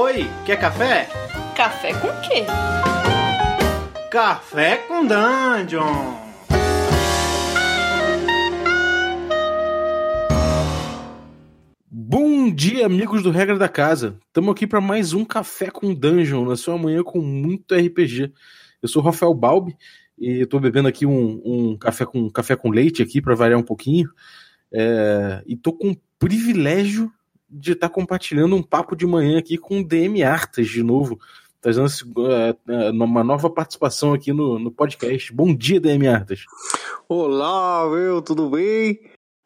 Oi, quer café? Café com quê? Café com Dungeon! Bom dia, amigos do Regra da Casa. Estamos aqui para mais um Café com Dungeon, na sua manhã com muito RPG. Eu sou o Rafael Balbi e estou bebendo aqui um, um, café, com, café com leite aqui para variar um pouquinho. É, e estou com o privilégio de estar tá compartilhando um papo de manhã aqui com o DM Artas de novo, trazendo uh, uma nova participação aqui no, no podcast. Bom dia, DM Artas. Olá, meu, tudo bem?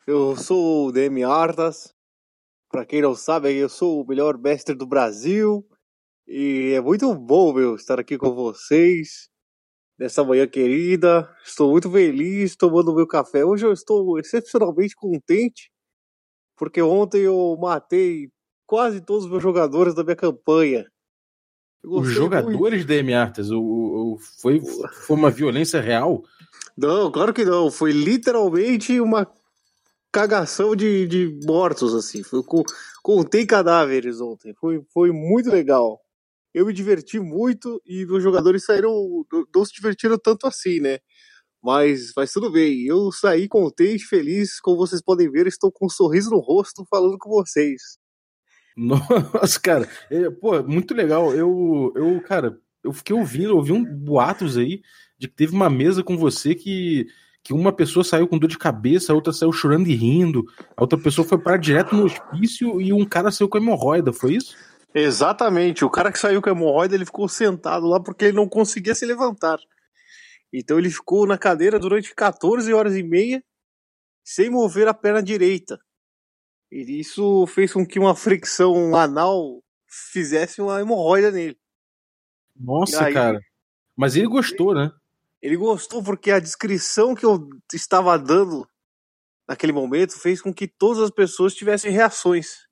Eu sou o DM Artas. Para quem não sabe, eu sou o melhor mestre do Brasil. E é muito bom, meu, estar aqui com vocês nessa manhã querida. Estou muito feliz tomando meu café. Hoje eu estou excepcionalmente contente porque ontem eu matei quase todos os meus jogadores da minha campanha. Os jogadores da DM Artes, o, o, foi, foi uma violência real? Não, claro que não. Foi literalmente uma cagação de, de mortos, assim. Foi, contei cadáveres ontem. Foi, foi muito legal. Eu me diverti muito e meus jogadores saíram. Não se divertiram tanto assim, né? Mas, mas tudo bem, eu saí contente, feliz, como vocês podem ver, estou com um sorriso no rosto falando com vocês. Nossa, cara, é, pô, muito legal. Eu, eu, cara, eu fiquei ouvindo, ouvi um boatos aí de que teve uma mesa com você que, que uma pessoa saiu com dor de cabeça, a outra saiu chorando e rindo, a outra pessoa foi parar direto no hospício e um cara saiu com hemorroida, foi isso? Exatamente, o cara que saiu com hemorroida, ele ficou sentado lá porque ele não conseguia se levantar. Então ele ficou na cadeira durante 14 horas e meia sem mover a perna direita. E isso fez com que uma fricção anal fizesse uma hemorroida nele. Nossa, aí, cara. Mas ele gostou, né? Ele gostou porque a descrição que eu estava dando naquele momento fez com que todas as pessoas tivessem reações.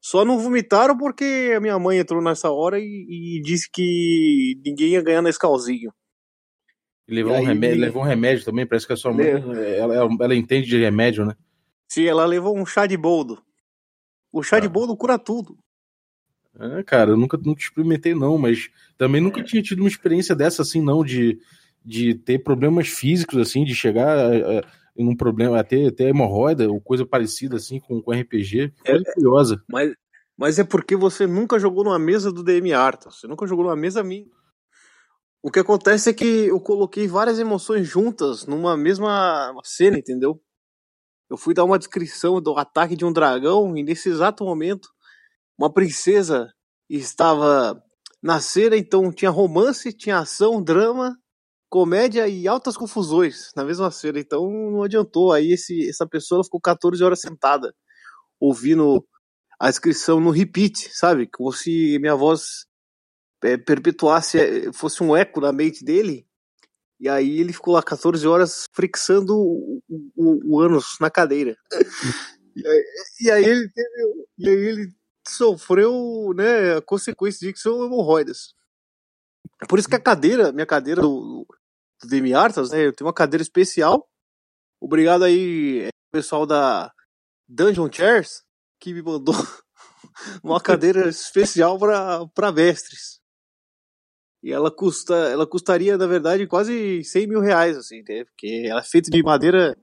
Só não vomitaram porque a minha mãe entrou nessa hora e, e disse que ninguém ia ganhar nesse calzinho. Levou, um remédio, levou um remédio também, parece que a sua mãe ela, ela, entende de remédio, né? Sim, ela levou um chá de boldo. O chá ah. de boldo cura tudo. É, cara, eu nunca, nunca experimentei, não, mas também nunca é. tinha tido uma experiência dessa, assim, não, de, de ter problemas físicos, assim, de chegar a, a, em um problema, a ter, hemorroida ou coisa parecida, assim, com, com RPG. Foi é, curiosa. Mas, mas é porque você nunca jogou numa mesa do DM Arta, você nunca jogou numa mesa minha. O que acontece é que eu coloquei várias emoções juntas numa mesma cena, entendeu? Eu fui dar uma descrição do ataque de um dragão e nesse exato momento uma princesa estava na cena, então tinha romance, tinha ação, drama, comédia e altas confusões na mesma cena. Então não adiantou. Aí esse, essa pessoa ficou 14 horas sentada ouvindo a descrição no repeat, sabe? Como se minha voz é, perpetuasse, é, fosse um eco na mente dele. E aí ele ficou lá 14 horas frixando o, o, o ânus na cadeira. e, aí, e, aí, ele teve, e aí ele sofreu né, a consequência de que são hemorroidas. Por isso que a cadeira, minha cadeira do, do Demi Artas, né, eu tenho uma cadeira especial. Obrigado aí, é, pessoal da Dungeon Chairs, que me mandou uma cadeira especial para mestres. E ela custa, ela custaria, na verdade, quase 100 mil reais, assim, porque ela é feita de madeira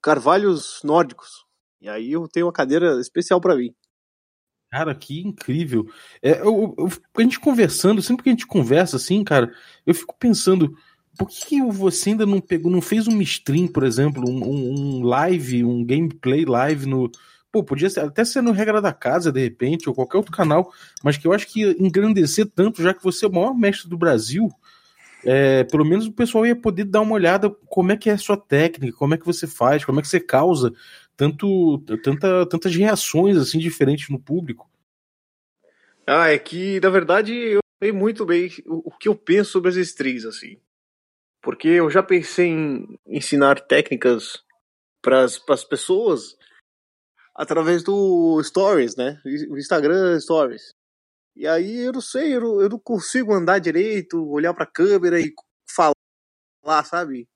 carvalhos nórdicos. E aí eu tenho uma cadeira especial para mim. Cara, que incrível. É, eu, eu, a gente conversando, sempre que a gente conversa assim, cara, eu fico pensando, por que você ainda não pegou, não fez um stream, por exemplo, um, um live, um gameplay live no, Pô, podia ser, até ser no Regra da Casa, de repente, ou qualquer outro canal, mas que eu acho que engrandecer tanto, já que você é o maior mestre do Brasil, é, pelo menos o pessoal ia poder dar uma olhada como é que é a sua técnica, como é que você faz, como é que você causa tanto, tanta, tantas reações assim diferentes no público. Ah, é que, na verdade, eu sei muito bem o, o que eu penso sobre as streams, assim. Porque eu já pensei em ensinar técnicas para as pessoas através do Stories, né? O Instagram Stories. E aí eu não sei, eu não, eu não consigo andar direito, olhar para a câmera e falar, sabe?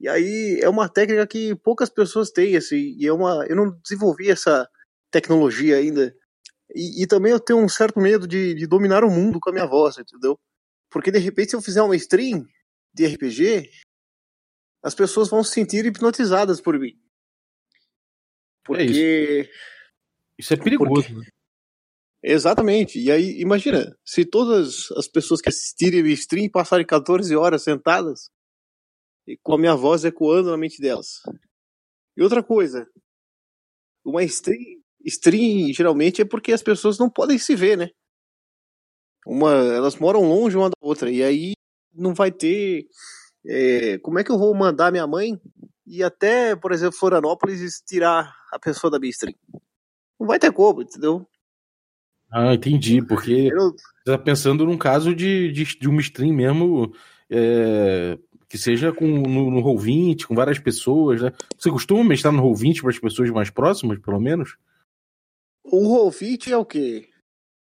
E aí é uma técnica que poucas pessoas têm, assim, e é uma, eu não desenvolvi essa tecnologia ainda E, e também eu tenho um certo medo de, de dominar o mundo com a minha voz, entendeu? Porque de repente, se eu fizer uma stream de RPG, as pessoas vão se sentir hipnotizadas por mim. Porque. É isso. isso. é perigoso, porque... né? Exatamente. E aí, imagina, se todas as pessoas que assistirem o stream passarem 14 horas sentadas e com a minha voz ecoando na mente delas. E outra coisa, uma stream, stream geralmente é porque as pessoas não podem se ver, né? Uma, elas moram longe uma da outra e aí não vai ter. É, como é que eu vou mandar minha mãe e até, por exemplo, Florianópolis tirar a pessoa da minha stream? Não vai ter como, entendeu? Ah, entendi, porque eu... você tá pensando num caso de, de, de uma stream mesmo é, que seja com, no, no Roll20, com várias pessoas, né? Você costuma mestrar no Roll20 para as pessoas mais próximas, pelo menos? O Roll20 é o quê?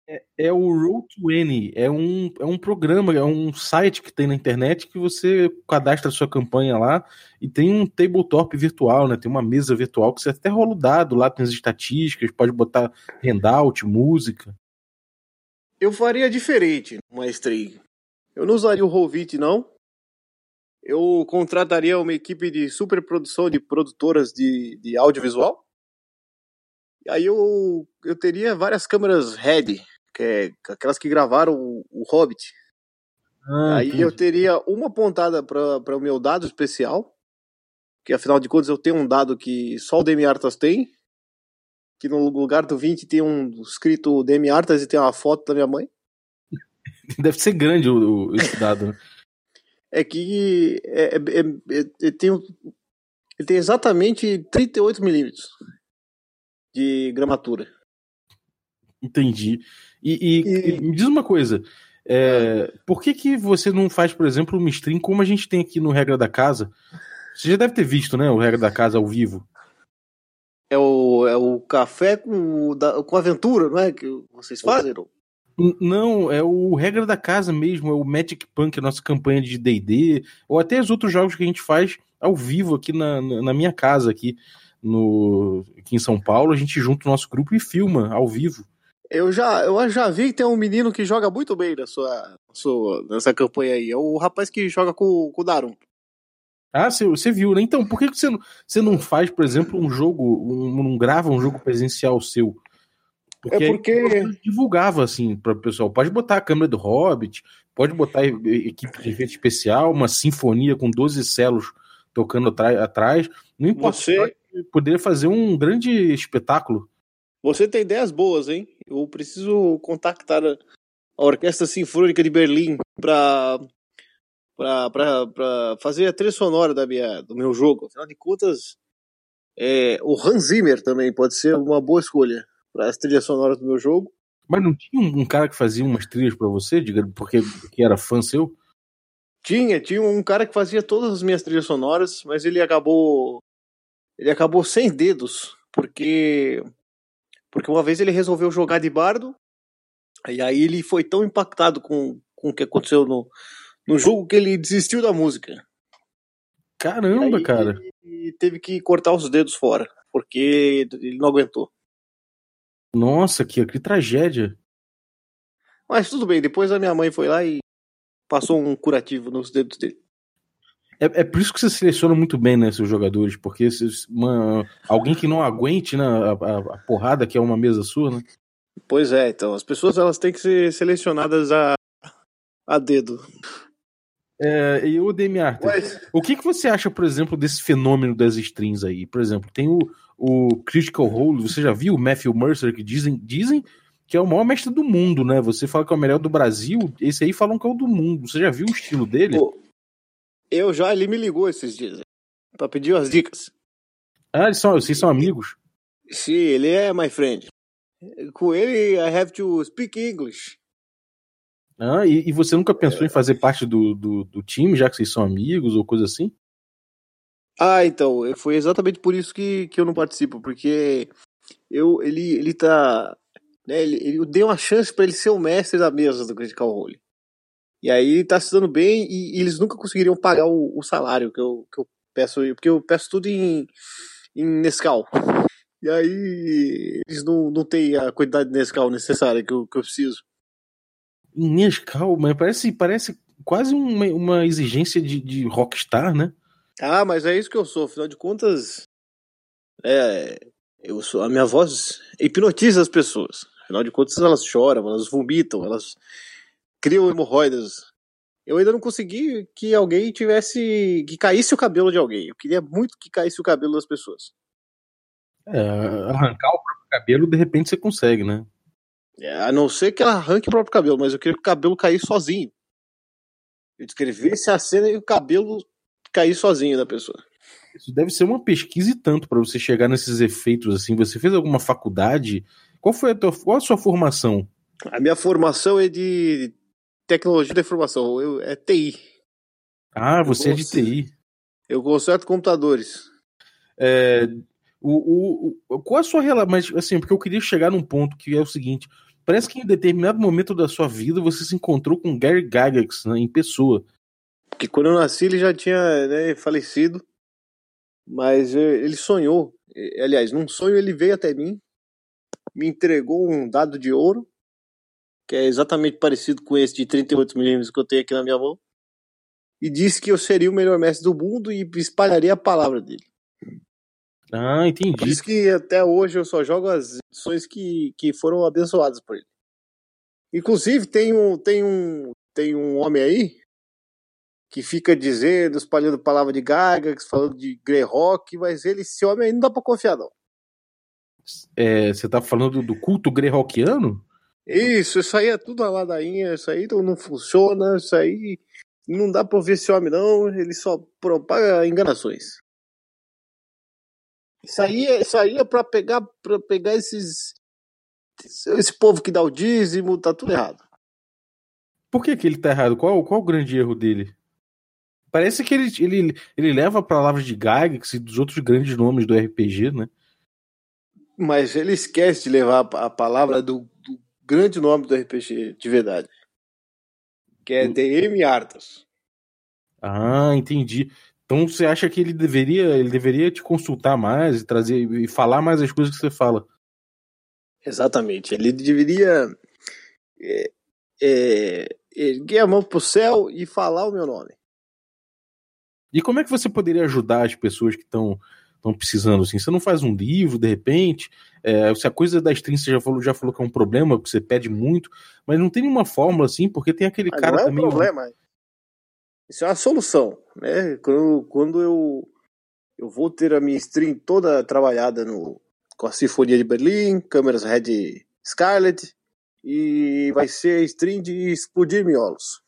É, é o Roll20, é um, é um programa, é um site que tem na internet que você cadastra sua campanha lá e tem um tabletop virtual, né? Tem uma mesa virtual que você até rola o dado, lá tem as estatísticas, pode botar handout, música. Eu faria diferente stream. Eu não usaria o Roll20, não. Eu contrataria uma equipe de superprodução de produtoras de, de audiovisual. E aí eu, eu teria várias câmeras RED, que é aquelas que gravaram o, o Hobbit. Ah, Aí entendi. eu teria uma pontada para o meu dado especial, que afinal de contas eu tenho um dado que só o Demi Artas tem, que no lugar do 20 tem um escrito Demi Artas e tem uma foto da minha mãe. Deve ser grande o, o esse dado. Né? é que é, é, é, é tem, ele tem exatamente 38 milímetros de gramatura. Entendi. E, e, e... me diz uma coisa. É, por que, que você não faz, por exemplo, uma stream como a gente tem aqui no Regra da Casa? Você já deve ter visto, né? O Regra da Casa ao vivo. É o, é o café com, da, com aventura, não é? Que vocês fazem? Não, é o Regra da Casa mesmo, é o Magic Punk, a nossa campanha de DD, ou até os outros jogos que a gente faz ao vivo aqui na, na minha casa, aqui, no, aqui em São Paulo. A gente junta o nosso grupo e filma ao vivo. Eu já, eu já vi que tem um menino que joga muito bem na sua, sua, nessa campanha aí. É o rapaz que joga com, com o Darum. Ah, você viu, né? Então, por que você não, você não faz, por exemplo, um jogo, um, não grava um jogo presencial seu? Porque é porque divulgava assim para o pessoal. Pode botar a câmera do Hobbit, pode botar equipe de efeito especial, uma sinfonia com 12 celos tocando atrás. Não importa. Você poderia fazer um grande espetáculo. Você tem ideias boas, hein? Eu preciso contactar a Orquestra Sinfônica de Berlim para para fazer a trilha sonora da minha, do meu jogo. Afinal de contas, é, o Hans Zimmer também pode ser uma boa escolha para as trilhas sonoras do meu jogo. Mas não tinha um cara que fazia umas trilhas para você, porque, porque era fã seu? Tinha, tinha um cara que fazia todas as minhas trilhas sonoras, mas ele acabou ele acabou sem dedos, porque porque uma vez ele resolveu jogar de bardo, e aí ele foi tão impactado com, com o que aconteceu no, no jogo que ele desistiu da música. Caramba, cara. E teve que cortar os dedos fora, porque ele não aguentou. Nossa, que, que tragédia. Mas tudo bem, depois a minha mãe foi lá e passou um curativo nos dedos dele. É, é por isso que você seleciona muito bem, né, seus jogadores, porque uma, alguém que não aguente né, a, a, a, porrada que é uma mesa sua, né? Pois é, então, as pessoas elas têm que ser selecionadas a, a dedo. É, e o Demi Arthur, Mas... o que, que você acha, por exemplo, desse fenômeno das strings aí? Por exemplo, tem o, o Critical Role, você já viu o Matthew Mercer, que dizem, dizem que é o maior mestre do mundo, né? Você fala que é o melhor do Brasil, esse aí falam que é o do mundo. Você já viu o estilo dele? Pô, eu já, ele me ligou esses dias para pedir as dicas. Ah, eles são, vocês são amigos? Sim, ele é my friend. Com ele, I have to speak English. Ah, e, e você nunca pensou é. em fazer parte do, do, do, time, já que vocês são amigos ou coisa assim? Ah, então, foi exatamente por isso que, que eu não participo, porque eu, ele, ele tá. Né, ele, ele deu uma chance para ele ser o mestre da mesa do Critical Role. E aí tá se dando bem e, e eles nunca conseguiriam pagar o, o, salário que eu, que eu peço, porque eu peço tudo em, em Nescau. E aí eles não, não têm a quantidade de Nescau necessária que eu, que eu preciso. Nescau, mas parece, parece quase uma, uma exigência de, de rockstar, né? Ah, mas é isso que eu sou, afinal de contas. É. Eu sou, a minha voz hipnotiza as pessoas. Afinal de contas, elas choram, elas vomitam, elas criam hemorroidas. Eu ainda não consegui que alguém tivesse. que caísse o cabelo de alguém. Eu queria muito que caísse o cabelo das pessoas. É, arrancar o próprio cabelo, de repente você consegue, né? É, a não ser que ela arranque o próprio cabelo, mas eu queria que o cabelo caísse sozinho. Eu descrevesse a cena e o cabelo cair sozinho da pessoa. Isso deve ser uma pesquisa e tanto para você chegar nesses efeitos assim. Você fez alguma faculdade? Qual foi a tua, qual a sua formação? A minha formação é de tecnologia da informação, eu, é TI. Ah, você eu é de TI. Eu conserto computadores. É, o, o, qual a sua relação? Mas assim, porque eu queria chegar num ponto que é o seguinte: parece que em determinado momento da sua vida você se encontrou com Gary Gygax né, em pessoa. Que quando eu nasci ele já tinha né, falecido, mas ele sonhou. Aliás, num sonho ele veio até mim, me entregou um dado de ouro, que é exatamente parecido com esse de 38mm que eu tenho aqui na minha mão, e disse que eu seria o melhor mestre do mundo e espalharia a palavra dele. Ah, entendi. Por isso que até hoje eu só jogo as edições que, que foram abençoadas por ele. Inclusive, tem um, tem um, tem um homem aí que fica dizendo, espalhando palavra de Gaga, falando de Greyhawk, mas ele, esse homem aí não dá pra confiar, não. É, você tá falando do culto Greyhawkiano? Isso, isso aí é tudo a ladainha, isso aí não funciona, isso aí não dá pra ouvir esse homem, não, ele só propaga enganações. Isso aí, é, isso aí é pra pegar, pra pegar esses. Esse povo que dá o dízimo, tá tudo errado. Por que, que ele tá errado? Qual, qual o grande erro dele? Parece que ele, ele, ele leva palavras de Gygax e dos outros grandes nomes do RPG, né? Mas ele esquece de levar a palavra do, do grande nome do RPG de verdade. Que é DM Arthas. Ah, entendi. Então você acha que ele deveria, ele deveria te consultar mais e trazer e falar mais as coisas que você fala? Exatamente. Ele deveria é, é, erguer a mão pro céu e falar o meu nome. E como é que você poderia ajudar as pessoas que estão estão precisando assim? Você não faz um livro de repente? É, se a coisa da stream você já falou, já falou que é um problema, porque você pede muito, mas não tem nenhuma fórmula assim, porque tem aquele mas cara não é também. Um problema. Isso é uma solução, né? Quando, quando eu, eu vou ter a minha stream toda trabalhada no, com a Sinfonia de Berlim, câmeras Red Scarlet, e vai ser a stream de explodir miolos.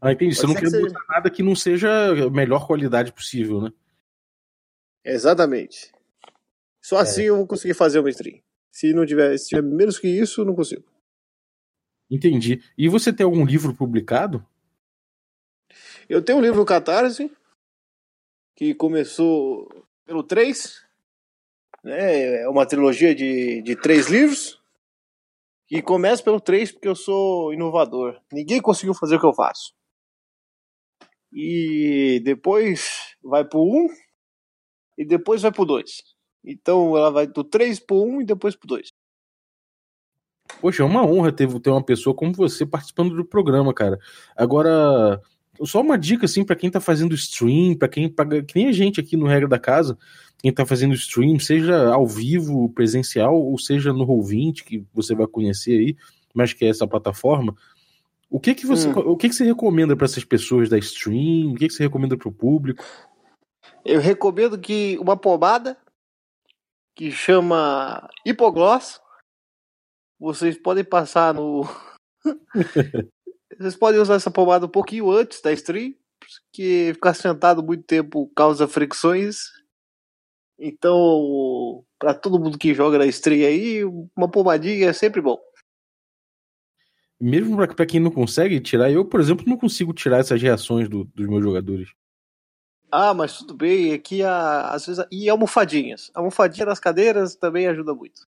Ah, entendi. Você não quer botar seja... nada que não seja a melhor qualidade possível, né? Exatamente. Só é. assim eu vou conseguir fazer uma stream. Se não tiver, se tiver menos que isso, não consigo. Entendi. E você tem algum livro publicado? Eu tenho um livro no Catarse, que começou pelo 3, né? É uma trilogia de, de três livros. E começa pelo 3 porque eu sou inovador. Ninguém conseguiu fazer o que eu faço. E depois vai pro 1 e depois vai pro 2. Então ela vai do 3 pro 1 e depois pro 2. Poxa, é uma honra ter, ter uma pessoa como você participando do programa, cara. Agora, só uma dica assim para quem tá fazendo stream, para quem paga, que nem a gente aqui no Regra da Casa, quem tá fazendo stream, seja ao vivo, presencial, ou seja no Roll20, que você vai conhecer aí, mas que é essa plataforma. O que que você, hum. o que que você recomenda para essas pessoas da stream? O que que você recomenda para o público? Eu recomendo que uma pomada que chama hipogloss. Vocês podem passar no Vocês podem usar essa pomada um pouquinho antes da stream, porque ficar sentado muito tempo causa fricções. Então, para todo mundo que joga na stream aí, uma pomadinha é sempre bom. Mesmo para quem não consegue tirar, eu, por exemplo, não consigo tirar essas reações do, dos meus jogadores. Ah, mas tudo bem, aqui a, às vezes. E almofadinhas. Almofadinha nas cadeiras também ajuda muito.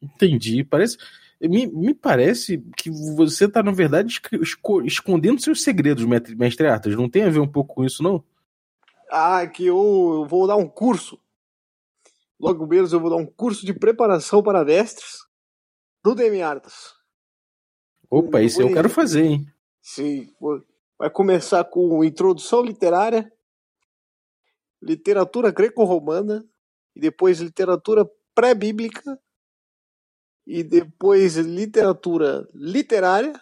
Entendi. Parece. Me, me parece que você está, na verdade, escondendo seus segredos, mestre Artas. Não tem a ver um pouco com isso, não? Ah, que eu vou dar um curso. Logo menos eu vou dar um curso de preparação para mestres do DM Artas. Opa, isso eu quero fazer, hein? Sim. Vai começar com introdução literária, literatura greco-romana, e depois literatura pré-bíblica, e depois literatura literária,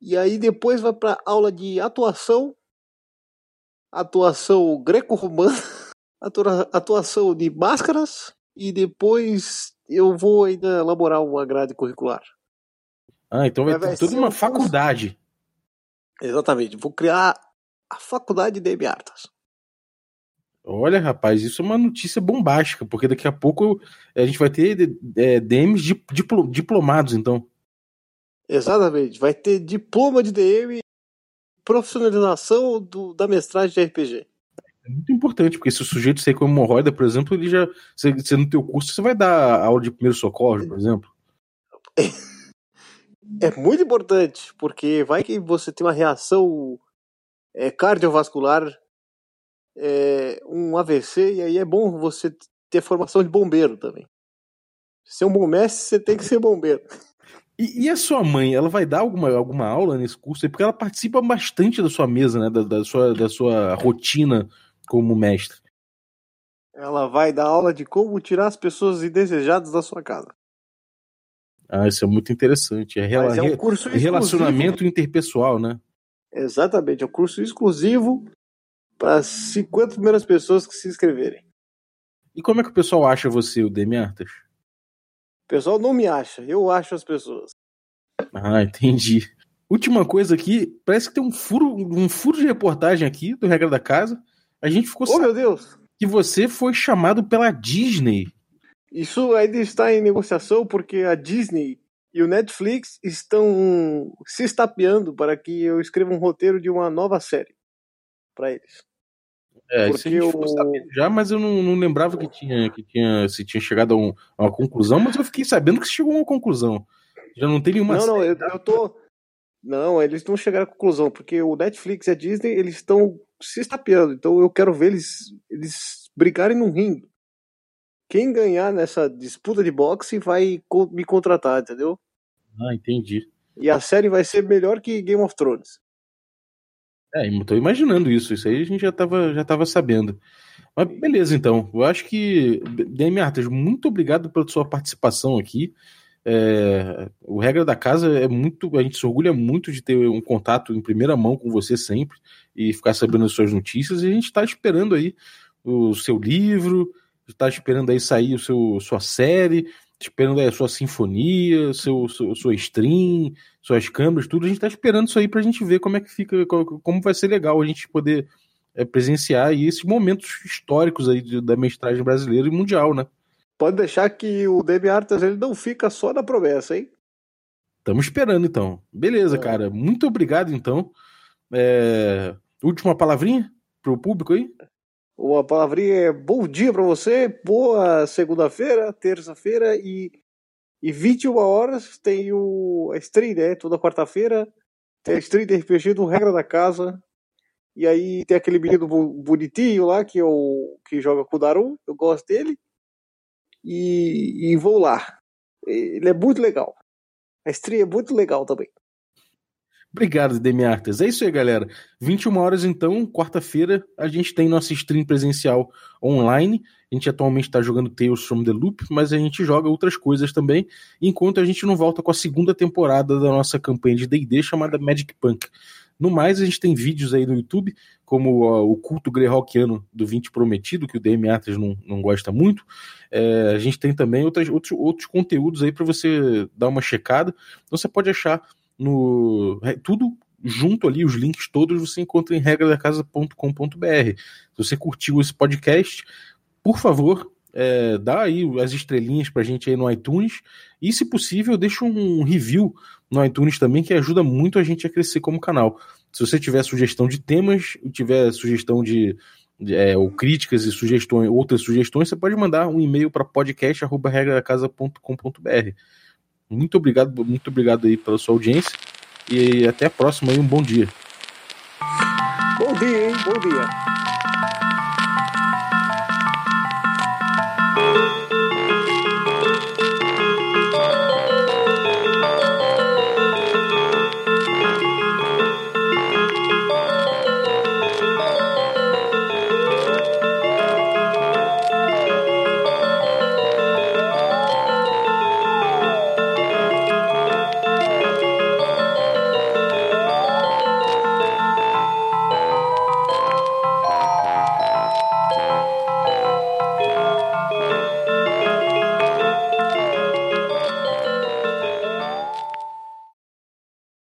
e aí depois vai para aula de atuação, atuação greco-romana, atuação de máscaras, e depois eu vou ainda elaborar uma grade curricular. Ah, então vai, vai ter toda uma um faculdade. Exatamente, vou criar a faculdade de Artas. Olha, rapaz, isso é uma notícia bombástica, porque daqui a pouco a gente vai ter é, DMs diplo, diplomados, então. Exatamente, vai ter diploma de DM profissionalização do, da mestragem de RPG. É muito importante, porque se o sujeito sair com hemorroida, por exemplo, ele já. Você, você no teu curso você vai dar aula de primeiro socorro, por exemplo. É muito importante, porque vai que você tem uma reação é, cardiovascular é, um AVC, e aí é bom você ter formação de bombeiro também. Ser um bom mestre, você tem que ser bombeiro. E, e, a sua mãe, ela vai dar alguma, alguma aula nesse curso? Porque ela participa bastante da sua mesa, né? Da, da, sua, da sua rotina como mestre. Ela vai dar aula de como tirar as pessoas indesejadas da sua casa. Ah, isso é muito interessante. É, rela é um curso relacionamento interpessoal, né? Exatamente, é um curso exclusivo para as 50 primeiras pessoas que se inscreverem. E como é que o pessoal acha você, o Demi Artas? O pessoal não me acha, eu acho as pessoas. Ah, entendi. Última coisa aqui, parece que tem um furo, um furo de reportagem aqui do Regra da Casa. A gente ficou Oh, meu Deus! Que você foi chamado pela Disney. Isso ainda está em negociação porque a Disney e o Netflix estão se estapeando para que eu escreva um roteiro de uma nova série para eles. É, Porque isso eu... já, mas eu não, não, lembrava que tinha, que tinha, se tinha chegado a, um, a, uma conclusão, mas eu fiquei sabendo que chegou a uma conclusão. Já não tem nenhuma. Não, não, eu, eu tô. Não, eles não chegaram à conclusão, porque o Netflix e a Disney, eles estão se estapeando. Então eu quero ver eles, eles brigarem num ringue. Quem ganhar nessa disputa de boxe vai me contratar, entendeu? Ah, entendi. E a série vai ser melhor que Game of Thrones. É, tô imaginando isso. Isso aí a gente já tava, já tava sabendo. Mas beleza, então. Eu acho que, Demi Artas, muito obrigado pela sua participação aqui. É, o regra da casa é muito. A gente se orgulha muito de ter um contato em primeira mão com você sempre e ficar sabendo as suas notícias. E a gente está esperando aí o seu livro, está esperando aí sair o seu, sua série esperando a sua sinfonia, seu, seu, sua stream, suas câmeras, tudo. A gente está esperando isso aí para a gente ver como é que fica, como vai ser legal a gente poder é, presenciar esses momentos históricos aí de, da mestragem brasileira e mundial, né? Pode deixar que o Demi Artas ele não fica só na promessa, hein? Estamos esperando então. Beleza, é. cara. Muito obrigado então. É... Última palavrinha pro público aí? Uma palavrinha é bom dia para você, boa segunda-feira, terça-feira e, e 21 horas tem o, a stream, né? Toda quarta-feira tem a stream de RPG do Regra da Casa. E aí tem aquele menino bonitinho lá que, eu, que joga com o Daru, eu gosto dele. E, e vou lá. Ele é muito legal. A stream é muito legal também. Obrigado, Demiartes. É isso aí, galera. 21 horas, então, quarta-feira, a gente tem nossa stream presencial online. A gente atualmente está jogando Tales from the Loop, mas a gente joga outras coisas também, enquanto a gente não volta com a segunda temporada da nossa campanha de D&D chamada Magic Punk. No mais, a gente tem vídeos aí no YouTube, como uh, o culto greyhawkiano do 20 Prometido, que o DM Artes não, não gosta muito. É, a gente tem também outras, outros, outros conteúdos aí para você dar uma checada. Então você pode achar no é, tudo junto ali, os links todos você encontra em regradacasa.com.br. Se você curtiu esse podcast, por favor, é, dá aí as estrelinhas pra gente aí no iTunes e, se possível, deixa um review no iTunes também, que ajuda muito a gente a crescer como canal. Se você tiver sugestão de temas, tiver sugestão de, é, ou críticas e sugestões, outras sugestões, você pode mandar um e-mail para podcast@regradacasa.com.br. Muito obrigado, muito obrigado aí pela sua audiência e até a próxima e um bom dia. Bom dia, hein? Bom dia.